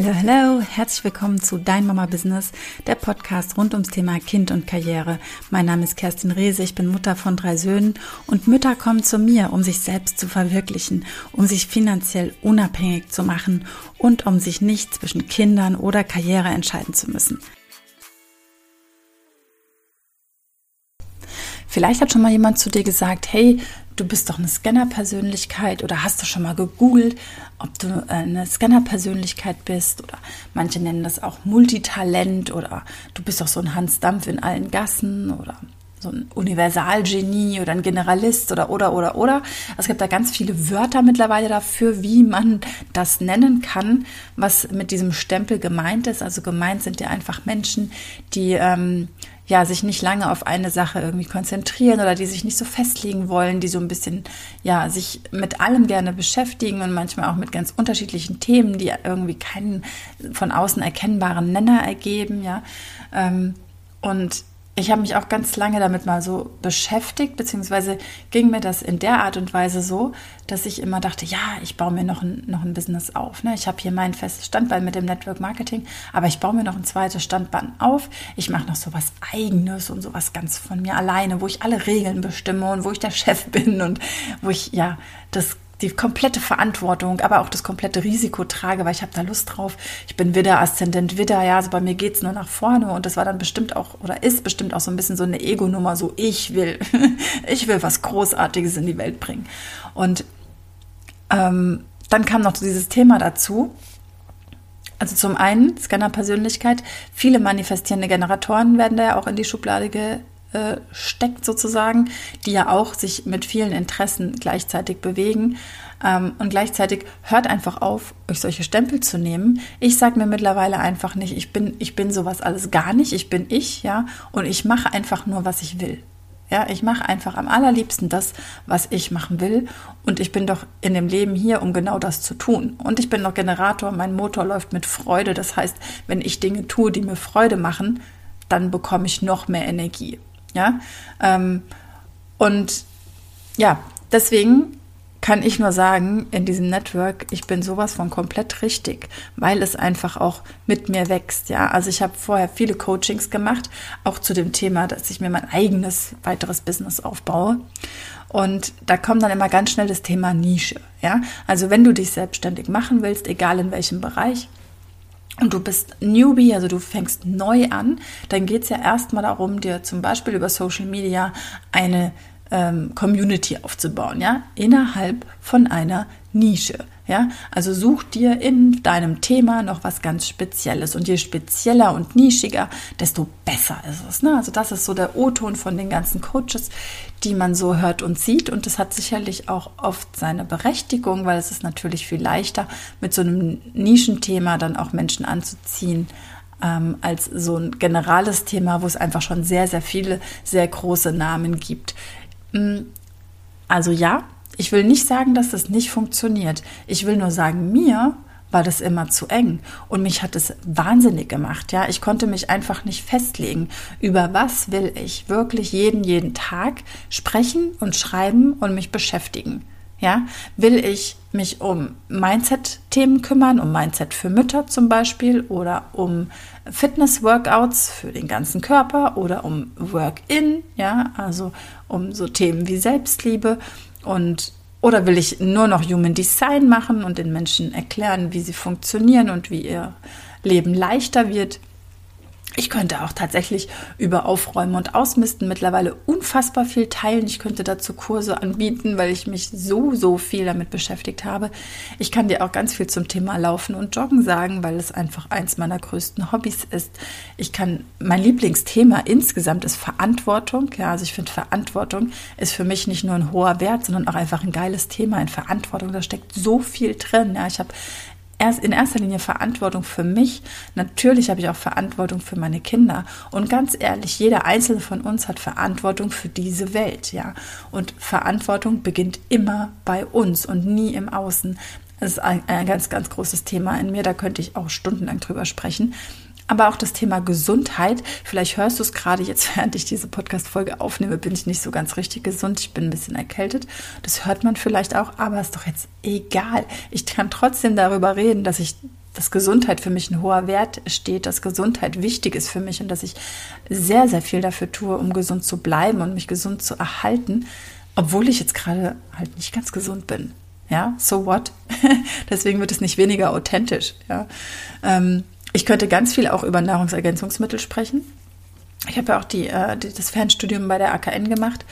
Hallo, hallo, herzlich willkommen zu Dein Mama Business, der Podcast rund ums Thema Kind und Karriere. Mein Name ist Kerstin Rehse, ich bin Mutter von drei Söhnen und Mütter kommen zu mir, um sich selbst zu verwirklichen, um sich finanziell unabhängig zu machen und um sich nicht zwischen Kindern oder Karriere entscheiden zu müssen. Vielleicht hat schon mal jemand zu dir gesagt, hey, du bist doch eine Scanner-Persönlichkeit oder hast du schon mal gegoogelt, ob du eine Scanner-Persönlichkeit bist oder manche nennen das auch Multitalent oder du bist doch so ein Hans Dampf in allen Gassen oder so ein Universalgenie oder ein Generalist oder oder oder oder. Es gibt da ganz viele Wörter mittlerweile dafür, wie man das nennen kann, was mit diesem Stempel gemeint ist. Also gemeint sind ja einfach Menschen, die ähm, ja, sich nicht lange auf eine Sache irgendwie konzentrieren oder die sich nicht so festlegen wollen, die so ein bisschen, ja, sich mit allem gerne beschäftigen und manchmal auch mit ganz unterschiedlichen Themen, die irgendwie keinen von außen erkennbaren Nenner ergeben, ja. Ähm, und ich habe mich auch ganz lange damit mal so beschäftigt, beziehungsweise ging mir das in der Art und Weise so, dass ich immer dachte, ja, ich baue mir noch ein, noch ein Business auf. Ne? Ich habe hier mein festes Standbein mit dem Network Marketing, aber ich baue mir noch ein zweites Standbein auf. Ich mache noch so was Eigenes und sowas ganz von mir alleine, wo ich alle Regeln bestimme und wo ich der Chef bin und wo ich ja das die komplette Verantwortung, aber auch das komplette Risiko trage, weil ich habe da Lust drauf. Ich bin Widder, Aszendent Widder, ja, also bei mir geht's nur nach vorne und das war dann bestimmt auch oder ist bestimmt auch so ein bisschen so eine Ego-Nummer, so ich will, ich will was Großartiges in die Welt bringen. Und ähm, dann kam noch dieses Thema dazu. Also zum einen Scanner-Persönlichkeit. Viele manifestierende Generatoren werden da ja auch in die Schublade äh, steckt sozusagen, die ja auch sich mit vielen Interessen gleichzeitig bewegen. Ähm, und gleichzeitig hört einfach auf, euch solche Stempel zu nehmen. Ich sage mir mittlerweile einfach nicht, ich bin, ich bin sowas alles gar nicht, ich bin ich, ja, und ich mache einfach nur, was ich will. Ja, ich mache einfach am allerliebsten das, was ich machen will. Und ich bin doch in dem Leben hier, um genau das zu tun. Und ich bin noch Generator, mein Motor läuft mit Freude. Das heißt, wenn ich Dinge tue, die mir Freude machen, dann bekomme ich noch mehr Energie. Ja, ähm, und ja, deswegen kann ich nur sagen, in diesem Network, ich bin sowas von komplett richtig, weil es einfach auch mit mir wächst. Ja, also ich habe vorher viele Coachings gemacht, auch zu dem Thema, dass ich mir mein eigenes weiteres Business aufbaue. Und da kommt dann immer ganz schnell das Thema Nische. Ja, also wenn du dich selbstständig machen willst, egal in welchem Bereich, und du bist Newbie, also du fängst neu an, dann geht es ja erstmal darum, dir zum Beispiel über Social Media eine ähm, Community aufzubauen, ja, innerhalb von einer Nische. Ja, also such dir in deinem Thema noch was ganz Spezielles und je spezieller und nischiger, desto besser ist es. Ne? Also das ist so der O-Ton von den ganzen Coaches, die man so hört und sieht und das hat sicherlich auch oft seine Berechtigung, weil es ist natürlich viel leichter mit so einem Nischenthema dann auch Menschen anzuziehen, ähm, als so ein generales Thema, wo es einfach schon sehr, sehr viele, sehr große Namen gibt. Mm, also ja, ich will nicht sagen, dass das nicht funktioniert. Ich will nur sagen, mir war das immer zu eng und mich hat es wahnsinnig gemacht. Ja, ich konnte mich einfach nicht festlegen, über was will ich wirklich jeden jeden Tag sprechen und schreiben und mich beschäftigen. Ja, will ich mich um Mindset-Themen kümmern, um Mindset für Mütter zum Beispiel oder um Fitness-Workouts für den ganzen Körper oder um Work-in, ja, also um so Themen wie Selbstliebe und oder will ich nur noch Human Design machen und den Menschen erklären, wie sie funktionieren und wie ihr Leben leichter wird? Ich könnte auch tatsächlich über Aufräumen und Ausmisten mittlerweile unfassbar viel teilen. Ich könnte dazu Kurse anbieten, weil ich mich so, so viel damit beschäftigt habe. Ich kann dir auch ganz viel zum Thema Laufen und Joggen sagen, weil es einfach eins meiner größten Hobbys ist. Ich kann, mein Lieblingsthema insgesamt ist Verantwortung. Ja, also ich finde Verantwortung ist für mich nicht nur ein hoher Wert, sondern auch einfach ein geiles Thema in Verantwortung. Da steckt so viel drin. Ja, ich habe erst in erster Linie Verantwortung für mich. Natürlich habe ich auch Verantwortung für meine Kinder. Und ganz ehrlich, jeder einzelne von uns hat Verantwortung für diese Welt, ja. Und Verantwortung beginnt immer bei uns und nie im Außen. Das ist ein, ein ganz, ganz großes Thema in mir. Da könnte ich auch stundenlang drüber sprechen. Aber auch das Thema Gesundheit. Vielleicht hörst du es gerade jetzt, während ich diese Podcast-Folge aufnehme, bin ich nicht so ganz richtig gesund. Ich bin ein bisschen erkältet. Das hört man vielleicht auch, aber ist doch jetzt egal. Ich kann trotzdem darüber reden, dass ich dass Gesundheit für mich ein hoher Wert steht, dass Gesundheit wichtig ist für mich und dass ich sehr, sehr viel dafür tue, um gesund zu bleiben und mich gesund zu erhalten, obwohl ich jetzt gerade halt nicht ganz gesund bin. Ja, so what? Deswegen wird es nicht weniger authentisch. Ja, ähm, ich könnte ganz viel auch über Nahrungsergänzungsmittel sprechen. Ich habe ja auch die, äh, die, das Fernstudium bei der AKN gemacht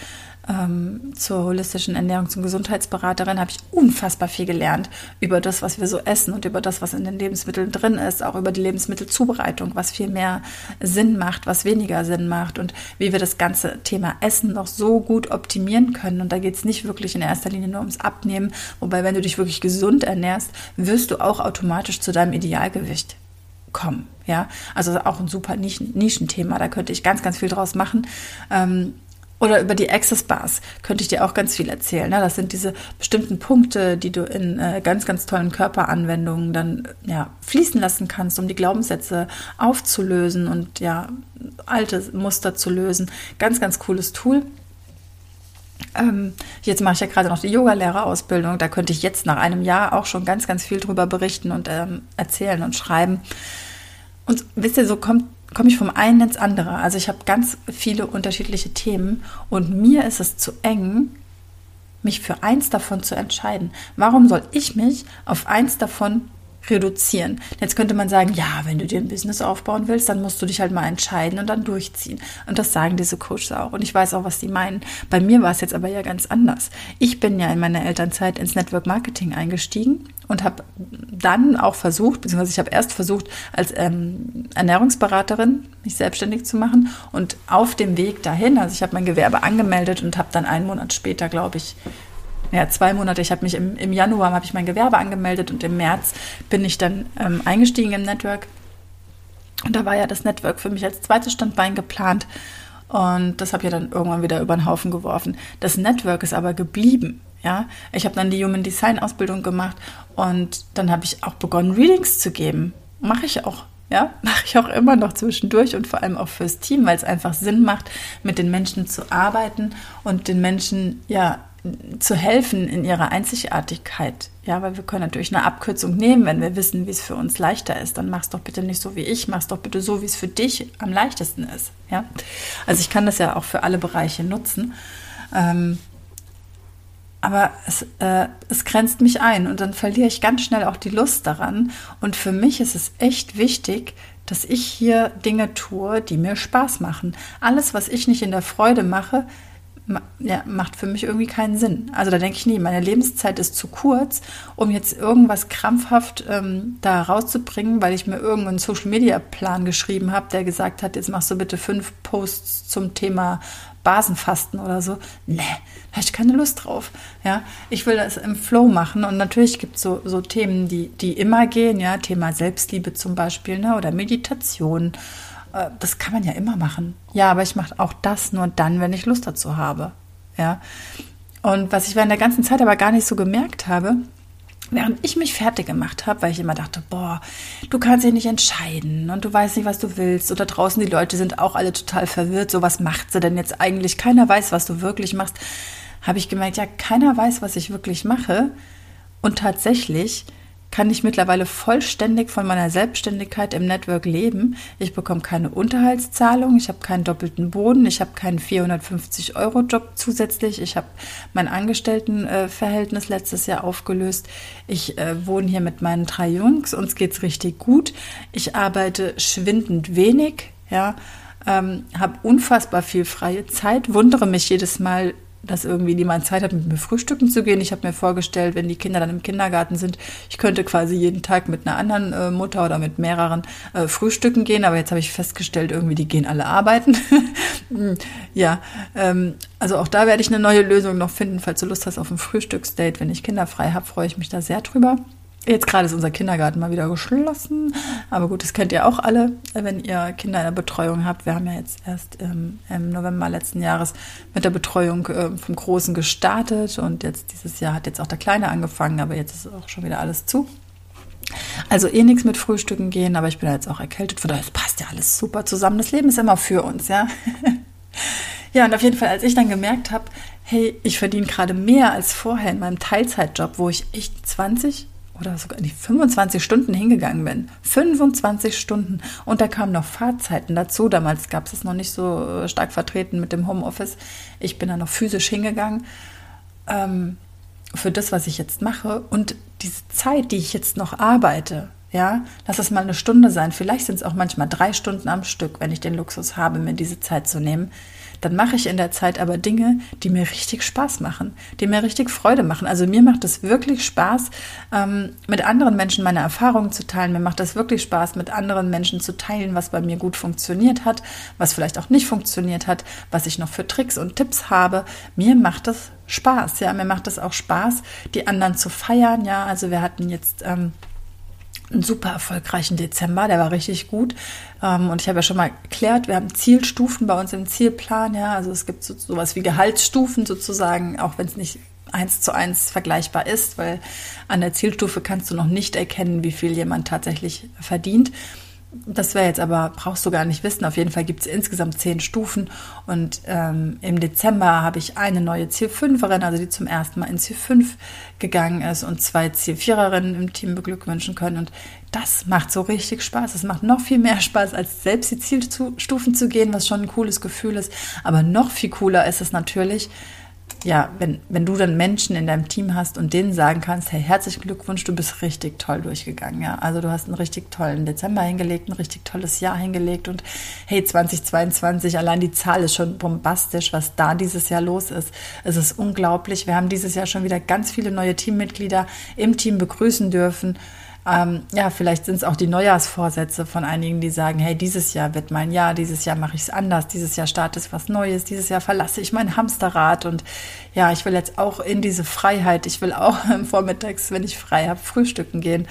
ähm, zur holistischen Ernährungs- und Gesundheitsberaterin habe ich unfassbar viel gelernt über das, was wir so essen und über das, was in den Lebensmitteln drin ist, auch über die Lebensmittelzubereitung, was viel mehr Sinn macht, was weniger Sinn macht und wie wir das ganze Thema Essen noch so gut optimieren können. Und da geht es nicht wirklich in erster Linie nur ums Abnehmen, wobei wenn du dich wirklich gesund ernährst, wirst du auch automatisch zu deinem Idealgewicht kommen. Ja, also auch ein super Nischenthema. Da könnte ich ganz, ganz viel draus machen. Ähm, oder über die Access Bars könnte ich dir auch ganz viel erzählen. Ne? Das sind diese bestimmten Punkte, die du in äh, ganz, ganz tollen Körperanwendungen dann ja, fließen lassen kannst, um die Glaubenssätze aufzulösen und ja, alte Muster zu lösen. Ganz, ganz cooles Tool. Ähm, jetzt mache ich ja gerade noch die Yogalehrerausbildung. Da könnte ich jetzt nach einem Jahr auch schon ganz, ganz viel drüber berichten und ähm, erzählen und schreiben. Und wisst ihr, so kommt komme ich vom einen ins andere. Also ich habe ganz viele unterschiedliche Themen und mir ist es zu eng, mich für eins davon zu entscheiden. Warum soll ich mich auf eins davon reduzieren. Jetzt könnte man sagen, ja, wenn du dir ein Business aufbauen willst, dann musst du dich halt mal entscheiden und dann durchziehen. Und das sagen diese Coaches auch. Und ich weiß auch, was die meinen. Bei mir war es jetzt aber ja ganz anders. Ich bin ja in meiner Elternzeit ins Network Marketing eingestiegen und habe dann auch versucht, beziehungsweise ich habe erst versucht, als ähm, Ernährungsberaterin mich selbstständig zu machen. Und auf dem Weg dahin, also ich habe mein Gewerbe angemeldet und habe dann einen Monat später, glaube ich, ja, zwei Monate. Ich habe mich im, im Januar habe ich mein Gewerbe angemeldet und im März bin ich dann ähm, eingestiegen im Network. Und da war ja das Network für mich als zweites Standbein geplant. Und das habe ich dann irgendwann wieder über den Haufen geworfen. Das Network ist aber geblieben. Ja, ich habe dann die Human Design Ausbildung gemacht und dann habe ich auch begonnen, Readings zu geben. Mache ich auch. Ja, mache ich auch immer noch zwischendurch und vor allem auch fürs Team, weil es einfach Sinn macht, mit den Menschen zu arbeiten und den Menschen ja zu helfen in ihrer Einzigartigkeit. Ja, weil wir können natürlich eine Abkürzung nehmen, wenn wir wissen, wie es für uns leichter ist. Dann mach's doch bitte nicht so wie ich, mach's doch bitte so, wie es für dich am leichtesten ist. Ja, also ich kann das ja auch für alle Bereiche nutzen. Ähm, aber es, äh, es grenzt mich ein und dann verliere ich ganz schnell auch die Lust daran. Und für mich ist es echt wichtig, dass ich hier Dinge tue, die mir Spaß machen. Alles, was ich nicht in der Freude mache, ja, macht für mich irgendwie keinen Sinn. Also da denke ich nie, meine Lebenszeit ist zu kurz, um jetzt irgendwas krampfhaft ähm, da rauszubringen, weil ich mir irgendeinen Social-Media-Plan geschrieben habe, der gesagt hat, jetzt machst du bitte fünf Posts zum Thema Basenfasten oder so. Nee, da habe ich keine Lust drauf. Ja, ich will das im Flow machen und natürlich gibt es so, so Themen, die, die immer gehen, ja, Thema Selbstliebe zum Beispiel, ne, oder Meditation das kann man ja immer machen. Ja, aber ich mache auch das nur dann, wenn ich Lust dazu habe. Ja. Und was ich während der ganzen Zeit aber gar nicht so gemerkt habe, während ich mich fertig gemacht habe, weil ich immer dachte, boah, du kannst dich nicht entscheiden und du weißt nicht, was du willst. Oder draußen die Leute sind auch alle total verwirrt. So, was macht sie denn jetzt eigentlich? Keiner weiß, was du wirklich machst. Habe ich gemerkt, ja, keiner weiß, was ich wirklich mache. Und tatsächlich kann ich mittlerweile vollständig von meiner Selbstständigkeit im Network leben. Ich bekomme keine Unterhaltszahlung, ich habe keinen doppelten Boden, ich habe keinen 450-Euro-Job zusätzlich, ich habe mein Angestelltenverhältnis letztes Jahr aufgelöst. Ich äh, wohne hier mit meinen drei Jungs, uns geht es richtig gut. Ich arbeite schwindend wenig, ja, ähm, habe unfassbar viel freie Zeit, wundere mich jedes Mal, dass irgendwie niemand Zeit hat, mit mir frühstücken zu gehen. Ich habe mir vorgestellt, wenn die Kinder dann im Kindergarten sind, ich könnte quasi jeden Tag mit einer anderen äh, Mutter oder mit mehreren äh, frühstücken gehen. Aber jetzt habe ich festgestellt, irgendwie die gehen alle arbeiten. ja, ähm, also auch da werde ich eine neue Lösung noch finden. Falls du Lust hast auf ein Frühstücksdate, wenn ich Kinder frei habe, freue ich mich da sehr drüber. Jetzt gerade ist unser Kindergarten mal wieder geschlossen. Aber gut, das kennt ihr auch alle, wenn ihr Kinder in der Betreuung habt. Wir haben ja jetzt erst ähm, im November letzten Jahres mit der Betreuung äh, vom Großen gestartet. Und jetzt dieses Jahr hat jetzt auch der Kleine angefangen, aber jetzt ist auch schon wieder alles zu. Also eh nichts mit Frühstücken gehen, aber ich bin jetzt auch erkältet. Von daher, es passt ja alles super zusammen. Das Leben ist immer für uns, ja. ja, und auf jeden Fall, als ich dann gemerkt habe, hey, ich verdiene gerade mehr als vorher in meinem Teilzeitjob, wo ich echt 20 oder sogar die 25 Stunden hingegangen bin. 25 Stunden. Und da kamen noch Fahrzeiten dazu. Damals gab es es noch nicht so äh, stark vertreten mit dem Homeoffice. Ich bin da noch physisch hingegangen. Ähm, für das, was ich jetzt mache. Und diese Zeit, die ich jetzt noch arbeite, ja, lass es mal eine Stunde sein. Vielleicht sind es auch manchmal drei Stunden am Stück, wenn ich den Luxus habe, mir diese Zeit zu nehmen dann mache ich in der Zeit aber Dinge, die mir richtig Spaß machen, die mir richtig Freude machen. Also mir macht es wirklich Spaß, ähm, mit anderen Menschen meine Erfahrungen zu teilen. Mir macht es wirklich Spaß, mit anderen Menschen zu teilen, was bei mir gut funktioniert hat, was vielleicht auch nicht funktioniert hat, was ich noch für Tricks und Tipps habe. Mir macht es Spaß, ja, mir macht es auch Spaß, die anderen zu feiern, ja. Also wir hatten jetzt ähm, einen super erfolgreichen Dezember, der war richtig gut. Ähm, und ich habe ja schon mal erklärt, wir haben Zielstufen bei uns im Zielplan, ja. Also es gibt so, sowas wie Gehaltsstufen sozusagen, auch wenn es nicht eins zu eins vergleichbar ist, weil an der Zielstufe kannst du noch nicht erkennen, wie viel jemand tatsächlich verdient. Das wäre jetzt aber, brauchst du gar nicht wissen. Auf jeden Fall gibt es insgesamt zehn Stufen. Und ähm, im Dezember habe ich eine neue Ziel 5erin, also die zum ersten Mal in Ziel 5 gegangen ist und zwei Ziel 4erinnen im Team beglückwünschen können. Und das macht so richtig Spaß. Es macht noch viel mehr Spaß, als selbst die Zielstufen zu gehen, was schon ein cooles Gefühl ist. Aber noch viel cooler ist es natürlich, ja, wenn, wenn du dann Menschen in deinem Team hast und denen sagen kannst, hey, herzlichen Glückwunsch, du bist richtig toll durchgegangen, ja. Also du hast einen richtig tollen Dezember hingelegt, ein richtig tolles Jahr hingelegt und hey, 2022, allein die Zahl ist schon bombastisch, was da dieses Jahr los ist. Es ist unglaublich. Wir haben dieses Jahr schon wieder ganz viele neue Teammitglieder im Team begrüßen dürfen. Ähm, ja, vielleicht sind es auch die Neujahrsvorsätze von einigen, die sagen, hey, dieses Jahr wird mein Jahr, dieses Jahr mache ich es anders, dieses Jahr starte ich was Neues, dieses Jahr verlasse ich mein Hamsterrad und ja, ich will jetzt auch in diese Freiheit, ich will auch vormittags, wenn ich frei habe, frühstücken gehen.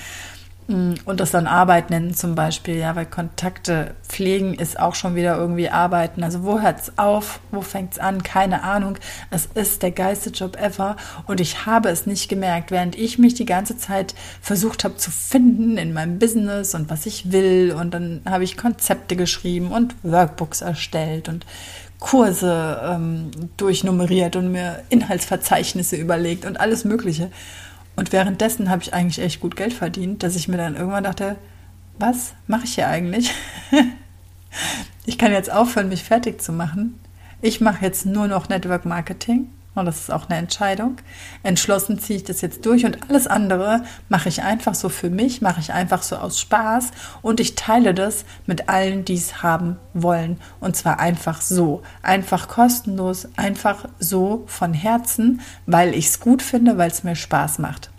Mm, und das dann Arbeit nennen zum Beispiel, ja, weil Kontakte pflegen ist auch schon wieder irgendwie Arbeiten. Also wo hört's auf? Wo fängt's an? Keine Ahnung. Es ist der geilste Job ever und ich habe es nicht gemerkt, während ich mich die ganze Zeit versucht habe zu finden in meinem Business und was ich will und dann habe ich Konzepte geschrieben und Workbooks erstellt und Kurse ähm, durchnummeriert und mir Inhaltsverzeichnisse überlegt und alles Mögliche. Und währenddessen habe ich eigentlich echt gut Geld verdient, dass ich mir dann irgendwann dachte, was mache ich hier eigentlich? ich kann jetzt aufhören, mich fertig zu machen. Ich mache jetzt nur noch Network Marketing und das ist auch eine Entscheidung. Entschlossen ziehe ich das jetzt durch und alles andere mache ich einfach so für mich, mache ich einfach so aus Spaß und ich teile das mit allen, die es haben wollen. Und zwar einfach so, einfach kostenlos, einfach so von Herzen, weil ich es gut finde, weil es mir Spaß macht.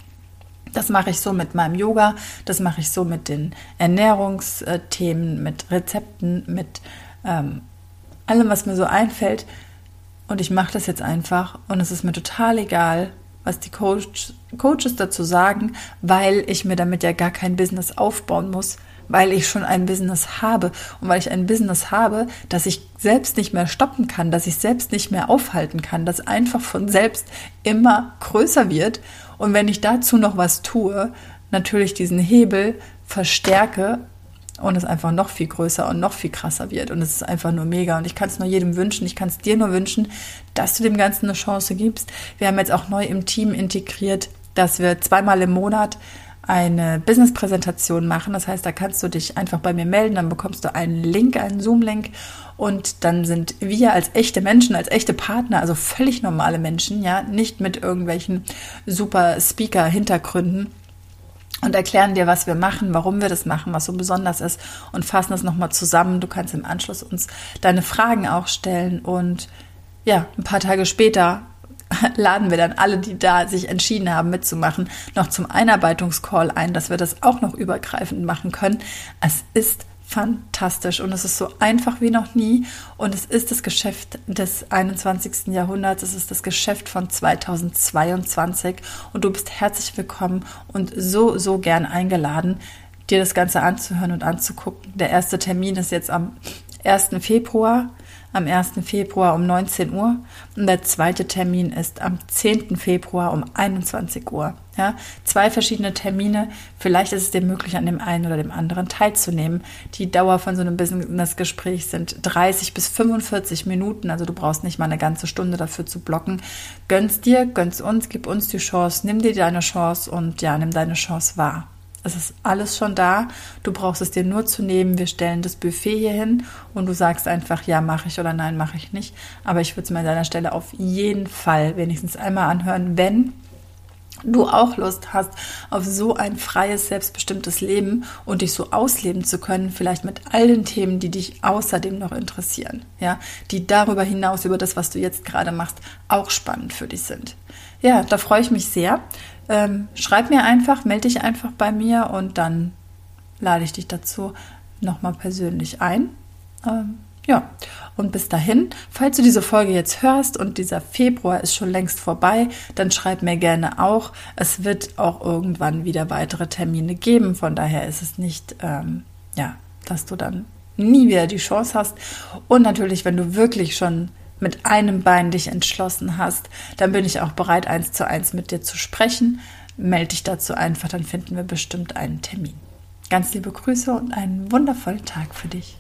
Das mache ich so mit meinem Yoga, das mache ich so mit den Ernährungsthemen, mit Rezepten, mit ähm, allem, was mir so einfällt, und ich mache das jetzt einfach und es ist mir total egal, was die Coach, Coaches dazu sagen, weil ich mir damit ja gar kein Business aufbauen muss, weil ich schon ein Business habe und weil ich ein Business habe, das ich selbst nicht mehr stoppen kann, das ich selbst nicht mehr aufhalten kann, das einfach von selbst immer größer wird. Und wenn ich dazu noch was tue, natürlich diesen Hebel verstärke und es einfach noch viel größer und noch viel krasser wird. Und es ist einfach nur mega. Und ich kann es nur jedem wünschen, ich kann es dir nur wünschen, dass du dem Ganzen eine Chance gibst. Wir haben jetzt auch neu im Team integriert, dass wir zweimal im Monat eine Business-Präsentation machen. Das heißt, da kannst du dich einfach bei mir melden, dann bekommst du einen Link, einen Zoom-Link und dann sind wir als echte Menschen, als echte Partner, also völlig normale Menschen, ja, nicht mit irgendwelchen super Speaker-Hintergründen, und erklären dir, was wir machen, warum wir das machen, was so besonders ist und fassen das nochmal zusammen. Du kannst im Anschluss uns deine Fragen auch stellen und ja, ein paar Tage später laden wir dann alle, die da sich entschieden haben mitzumachen, noch zum Einarbeitungscall ein, dass wir das auch noch übergreifend machen können. Es ist fantastisch und es ist so einfach wie noch nie und es ist das Geschäft des 21. Jahrhunderts, es ist das Geschäft von 2022 und du bist herzlich willkommen und so, so gern eingeladen, dir das Ganze anzuhören und anzugucken. Der erste Termin ist jetzt am 1. Februar. Am 1. Februar um 19 Uhr und der zweite Termin ist am 10. Februar um 21 Uhr. Ja, zwei verschiedene Termine. Vielleicht ist es dir möglich, an dem einen oder dem anderen teilzunehmen. Die Dauer von so einem Business-Gespräch sind 30 bis 45 Minuten. Also du brauchst nicht mal eine ganze Stunde dafür zu blocken. Gönn's dir, gönn's uns, gib uns die Chance, nimm dir deine Chance und ja, nimm deine Chance wahr. Es ist alles schon da. Du brauchst es dir nur zu nehmen. Wir stellen das Buffet hier hin und du sagst einfach, ja, mache ich oder nein, mache ich nicht. Aber ich würde es mir an deiner Stelle auf jeden Fall wenigstens einmal anhören, wenn du auch Lust hast auf so ein freies, selbstbestimmtes Leben und dich so ausleben zu können, vielleicht mit all den Themen, die dich außerdem noch interessieren, ja, die darüber hinaus über das, was du jetzt gerade machst, auch spannend für dich sind. Ja, da freue ich mich sehr. Ähm, schreib mir einfach, melde dich einfach bei mir und dann lade ich dich dazu nochmal persönlich ein. Ähm, ja, und bis dahin, falls du diese Folge jetzt hörst und dieser Februar ist schon längst vorbei, dann schreib mir gerne auch. Es wird auch irgendwann wieder weitere Termine geben. Von daher ist es nicht, ähm, ja, dass du dann nie wieder die Chance hast. Und natürlich, wenn du wirklich schon mit einem Bein dich entschlossen hast, dann bin ich auch bereit, eins zu eins mit dir zu sprechen. Melde dich dazu einfach, dann finden wir bestimmt einen Termin. Ganz liebe Grüße und einen wundervollen Tag für dich.